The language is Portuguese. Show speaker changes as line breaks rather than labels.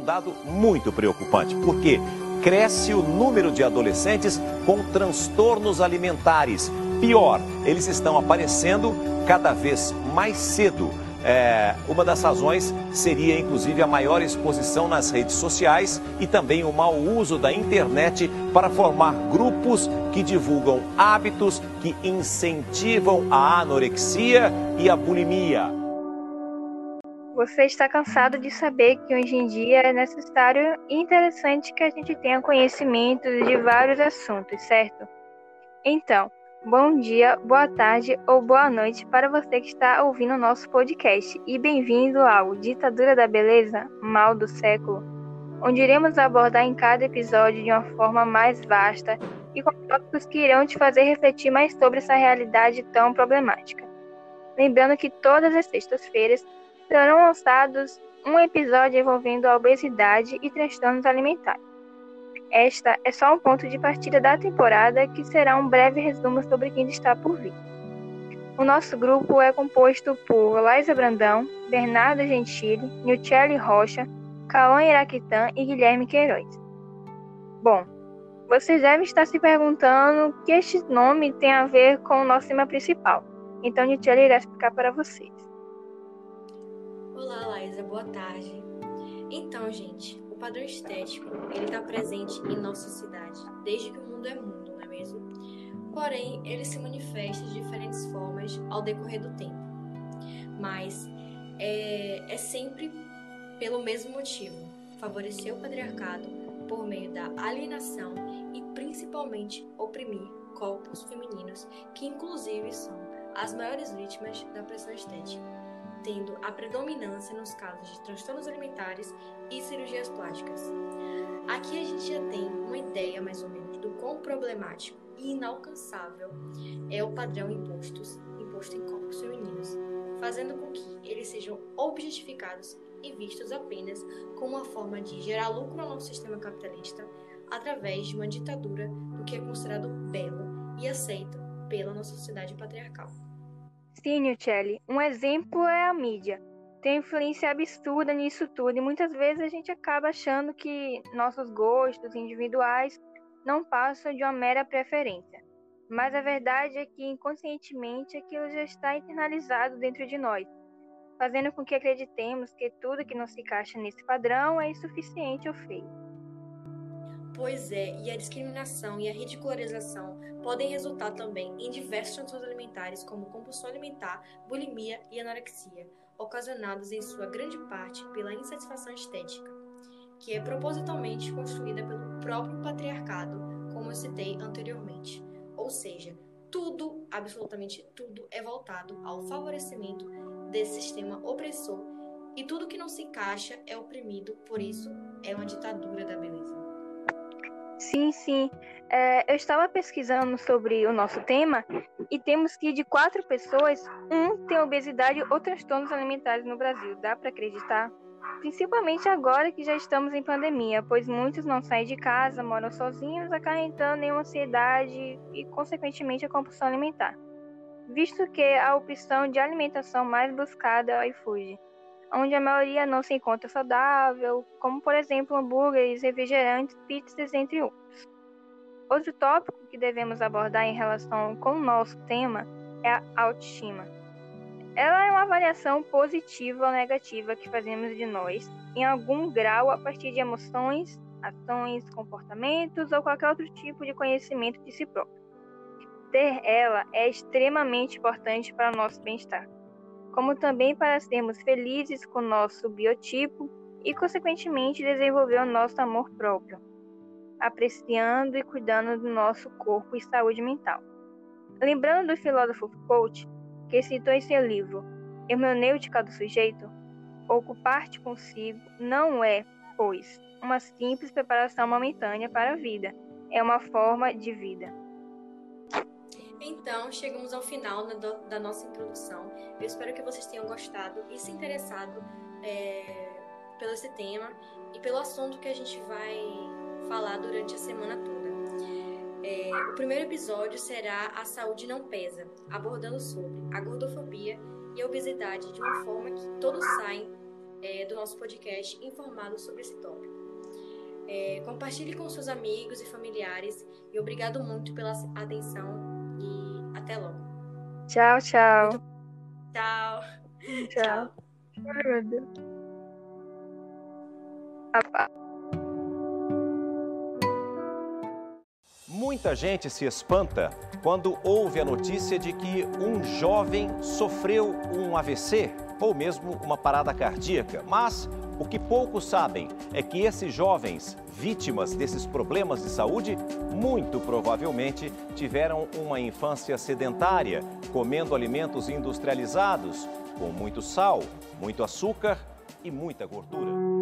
um dado muito preocupante, porque cresce o número de adolescentes com transtornos alimentares. Pior, eles estão aparecendo cada vez mais cedo. É, uma das razões seria, inclusive, a maior exposição nas redes sociais e também o mau uso da internet para formar grupos que divulgam hábitos que incentivam a anorexia e a bulimia.
Você está cansado de saber que hoje em dia é necessário e interessante que a gente tenha conhecimento de vários assuntos, certo? Então, bom dia, boa tarde ou boa noite para você que está ouvindo o nosso podcast e bem-vindo ao Ditadura da Beleza Mal do Século, onde iremos abordar em cada episódio de uma forma mais vasta e com tópicos que irão te fazer refletir mais sobre essa realidade tão problemática. Lembrando que todas as sextas-feiras serão lançados um episódio envolvendo a obesidade e transtornos alimentares. Esta é só um ponto de partida da temporada que será um breve resumo sobre quem está por vir. O nosso grupo é composto por Laisa Brandão, Bernardo Gentili, Nilcelli Rocha, Cauã Iraquitã e Guilherme Queiroz. Bom, vocês devem estar se perguntando o que este nome tem a ver com o nosso tema principal. Então, Nilcelli irá explicar para vocês.
Olá, Laísa, boa tarde. Então, gente, o padrão estético, ele está presente em nossa sociedade desde que o mundo é mundo, não é mesmo? Porém, ele se manifesta de diferentes formas ao decorrer do tempo. Mas é, é sempre pelo mesmo motivo, favorecer o patriarcado por meio da alienação e principalmente oprimir corpos femininos, que inclusive são as maiores vítimas da pressão estética tendo a predominância nos casos de transtornos alimentares e cirurgias plásticas. Aqui a gente já tem uma ideia mais ou menos do quão problemático e inalcançável é o padrão impostos, imposto em corpos femininos, fazendo com que eles sejam objetificados e vistos apenas como uma forma de gerar lucro ao nosso sistema capitalista através de uma ditadura do que é considerado belo e aceito pela nossa sociedade patriarcal.
Sim, Uccelli, um exemplo é a mídia. Tem influência absurda nisso tudo e muitas vezes a gente acaba achando que nossos gostos individuais não passam de uma mera preferência. Mas a verdade é que inconscientemente aquilo já está internalizado dentro de nós, fazendo com que acreditemos que tudo que não se encaixa nesse padrão é insuficiente ou feio.
Pois é, e a discriminação e a ridicularização podem resultar também em diversos transtornos alimentares, como compulsão alimentar, bulimia e anorexia, ocasionados em sua grande parte pela insatisfação estética, que é propositalmente construída pelo próprio patriarcado, como eu citei anteriormente. Ou seja, tudo, absolutamente tudo, é voltado ao favorecimento desse sistema opressor e tudo que não se encaixa é oprimido, por isso é uma ditadura da beleza.
Sim, sim. É, eu estava pesquisando sobre o nosso tema e temos que de quatro pessoas, um tem obesidade ou transtornos alimentares no Brasil. Dá para acreditar? Principalmente agora que já estamos em pandemia, pois muitos não saem de casa, moram sozinhos, acarretando em uma ansiedade e, consequentemente, a compulsão alimentar. Visto que a opção de alimentação mais buscada é o iFood onde a maioria não se encontra saudável, como por exemplo hambúrgueres, refrigerantes, pizzas, entre outros. Outro tópico que devemos abordar em relação com o nosso tema é a autoestima. Ela é uma avaliação positiva ou negativa que fazemos de nós, em algum grau, a partir de emoções, ações, comportamentos ou qualquer outro tipo de conhecimento de si próprio. Ter ela é extremamente importante para o nosso bem-estar como também para sermos felizes com nosso biotipo e, consequentemente, desenvolver o nosso amor próprio, apreciando e cuidando do nosso corpo e saúde mental. Lembrando do filósofo Foucault, que citou em seu livro Hermenêutica do Sujeito, ocupar-te consigo não é, pois, uma simples preparação momentânea para a vida, é uma forma de vida.
Então, chegamos ao final da nossa introdução. Eu espero que vocês tenham gostado e se interessado é, pelo esse tema e pelo assunto que a gente vai falar durante a semana toda. É, o primeiro episódio será A Saúde Não Pesa, abordando sobre a gordofobia e a obesidade de uma forma que todos saem é, do nosso podcast informados sobre esse tópico. É, compartilhe com seus amigos e familiares e obrigado muito pela atenção até logo.
Tchau, tchau.
Muito... Tchau.
Tchau. Ai, meu Deus.
Muita gente se espanta quando ouve a notícia de que um jovem sofreu um AVC ou mesmo uma parada cardíaca. Mas o que poucos sabem é que esses jovens, vítimas desses problemas de saúde, muito provavelmente tiveram uma infância sedentária, comendo alimentos industrializados, com muito sal, muito açúcar e muita gordura.